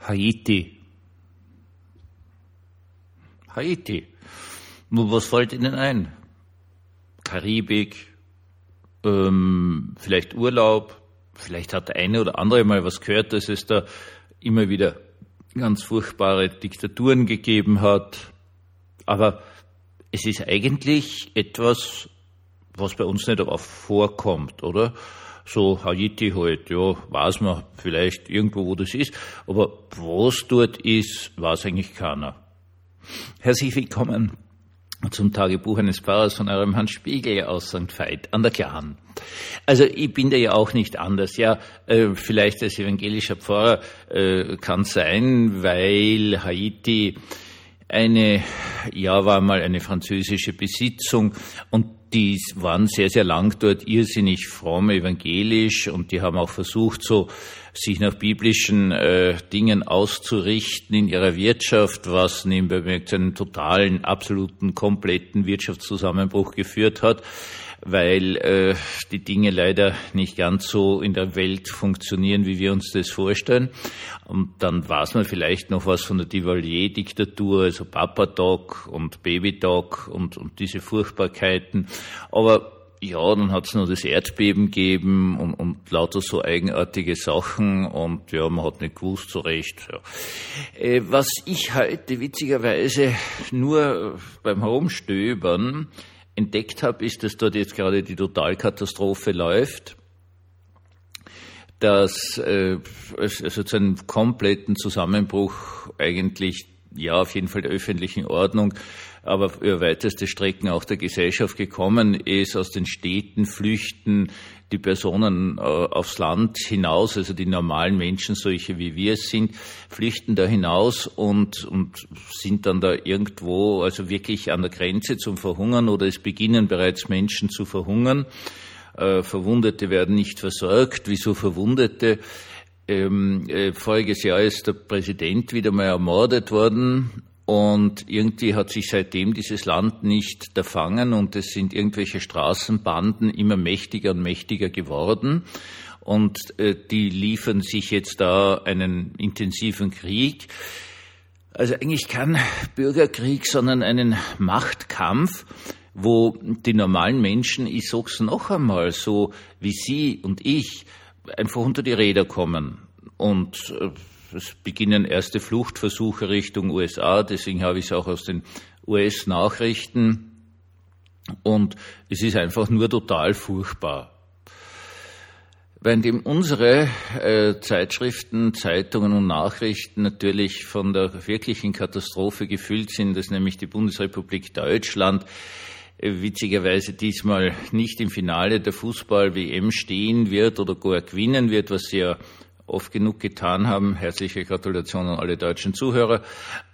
Haiti. Haiti. Was fällt Ihnen ein? Karibik, ähm, vielleicht Urlaub, vielleicht hat der eine oder andere mal was gehört, dass es da immer wieder ganz furchtbare Diktaturen gegeben hat. Aber es ist eigentlich etwas, was bei uns nicht oft vorkommt, oder? So Haiti halt, ja, weiß man vielleicht irgendwo, wo das ist, aber was dort ist, weiß eigentlich keiner. Herzlich willkommen zum Tagebuch eines Pfarrers von eurem Hans Spiegel aus St. Veit an der Klan. Also ich bin da ja auch nicht anders. Ja, äh, vielleicht als evangelischer Pfarrer äh, kann sein, weil Haiti eine, ja, war mal eine französische Besitzung und die waren sehr, sehr lang dort irrsinnig fromm evangelisch und die haben auch versucht, so sich nach biblischen äh, Dingen auszurichten in ihrer Wirtschaft, was nebenbei zu einem totalen, absoluten, kompletten Wirtschaftszusammenbruch geführt hat weil äh, die Dinge leider nicht ganz so in der Welt funktionieren, wie wir uns das vorstellen. Und dann weiß man vielleicht noch was von der Duvalier-Diktatur, also Papa Dog und Baby Dog und, und diese Furchtbarkeiten. Aber ja, dann hat es noch das Erdbeben gegeben und, und lauter so eigenartige Sachen und ja, man hat nicht gewusst so recht. Ja. Äh, was ich heute witzigerweise nur beim Herumstöbern entdeckt habe, ist, dass dort jetzt gerade die Totalkatastrophe läuft, dass äh, also zu einem kompletten Zusammenbruch eigentlich ja auf jeden Fall der öffentlichen Ordnung, aber über weiteste Strecken auch der Gesellschaft gekommen ist, aus den Städten flüchten die Personen äh, aufs Land hinaus, also die normalen Menschen, solche wie wir es sind, flüchten da hinaus und, und sind dann da irgendwo, also wirklich an der Grenze zum Verhungern oder es beginnen bereits Menschen zu verhungern. Äh, Verwundete werden nicht versorgt. Wieso Verwundete? Ähm, äh, voriges Jahr ist der Präsident wieder mal ermordet worden und irgendwie hat sich seitdem dieses Land nicht erfangen und es sind irgendwelche Straßenbanden immer mächtiger und mächtiger geworden. Und äh, die liefern sich jetzt da einen intensiven Krieg. Also eigentlich kein Bürgerkrieg, sondern einen Machtkampf, wo die normalen Menschen, ich sag's noch einmal, so wie Sie und ich, einfach unter die Räder kommen. Und äh, es beginnen erste Fluchtversuche Richtung USA, deswegen habe ich es auch aus den US-Nachrichten. Und es ist einfach nur total furchtbar. Währenddem unsere äh, Zeitschriften, Zeitungen und Nachrichten natürlich von der wirklichen Katastrophe gefüllt sind, dass nämlich die Bundesrepublik Deutschland witzigerweise diesmal nicht im Finale der Fußball-WM stehen wird oder gar gewinnen wird, was sie ja oft genug getan haben. Herzliche Gratulation an alle deutschen Zuhörer.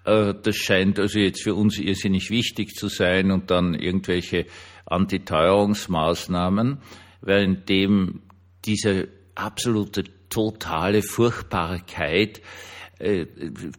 Äh, das scheint also jetzt für uns irrsinnig wichtig zu sein und dann irgendwelche Antiteuerungsmaßnahmen, währenddem diese absolute totale Furchtbarkeit äh,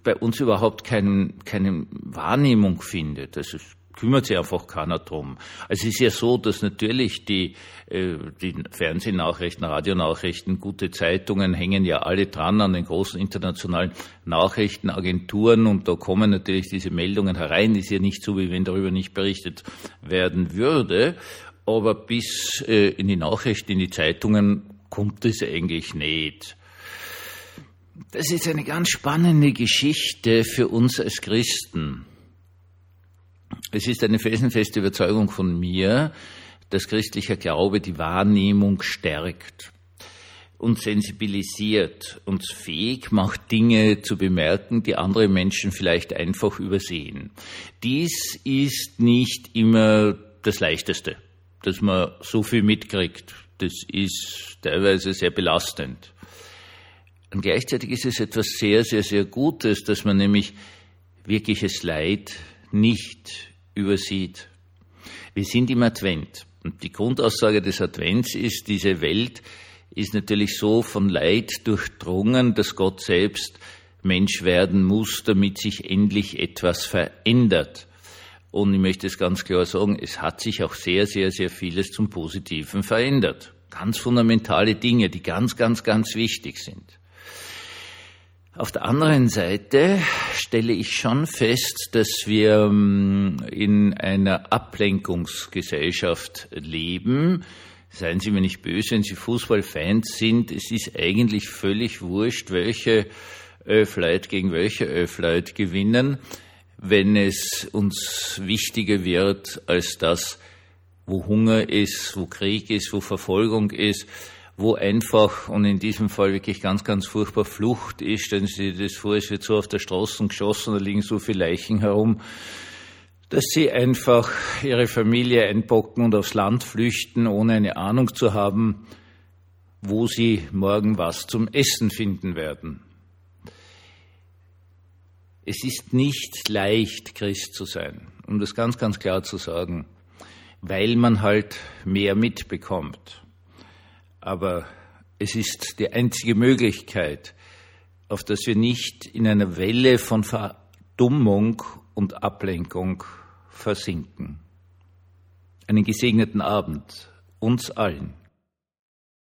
bei uns überhaupt kein, keine Wahrnehmung findet. Ist kümmert sich einfach keiner drum. Es ist ja so, dass natürlich die, äh, die Fernsehnachrichten, Radionachrichten, gute Zeitungen hängen ja alle dran an den großen internationalen Nachrichtenagenturen und da kommen natürlich diese Meldungen herein. Ist ja nicht so, wie wenn darüber nicht berichtet werden würde. Aber bis äh, in die Nachrichten, in die Zeitungen kommt es eigentlich nicht. Das ist eine ganz spannende Geschichte für uns als Christen. Es ist eine felsenfeste Überzeugung von mir, dass christlicher Glaube die Wahrnehmung stärkt und sensibilisiert, uns fähig macht, Dinge zu bemerken, die andere Menschen vielleicht einfach übersehen. Dies ist nicht immer das Leichteste, dass man so viel mitkriegt. Das ist teilweise sehr belastend. Und gleichzeitig ist es etwas sehr, sehr, sehr Gutes, dass man nämlich wirkliches Leid nicht übersieht. Wir sind im Advent. Und die Grundaussage des Advents ist, diese Welt ist natürlich so von Leid durchdrungen, dass Gott selbst Mensch werden muss, damit sich endlich etwas verändert. Und ich möchte es ganz klar sagen, es hat sich auch sehr, sehr, sehr vieles zum Positiven verändert. Ganz fundamentale Dinge, die ganz, ganz, ganz wichtig sind. Auf der anderen Seite stelle ich schon fest, dass wir ähm, in einer Ablenkungsgesellschaft leben. Seien Sie mir nicht böse, wenn Sie Fußballfans sind. Es ist eigentlich völlig wurscht, welche Öfleit gegen welche Öfleit gewinnen, wenn es uns wichtiger wird als das, wo Hunger ist, wo Krieg ist, wo Verfolgung ist wo einfach, und in diesem Fall wirklich ganz, ganz furchtbar Flucht ist, stellen Sie sich das vor, es wird so auf der Straße geschossen, da liegen so viele Leichen herum, dass sie einfach ihre Familie einbocken und aufs Land flüchten, ohne eine Ahnung zu haben, wo sie morgen was zum Essen finden werden. Es ist nicht leicht, Christ zu sein, um das ganz, ganz klar zu sagen, weil man halt mehr mitbekommt. Aber es ist die einzige Möglichkeit, auf dass wir nicht in einer Welle von Verdummung und Ablenkung versinken. Einen gesegneten Abend uns allen.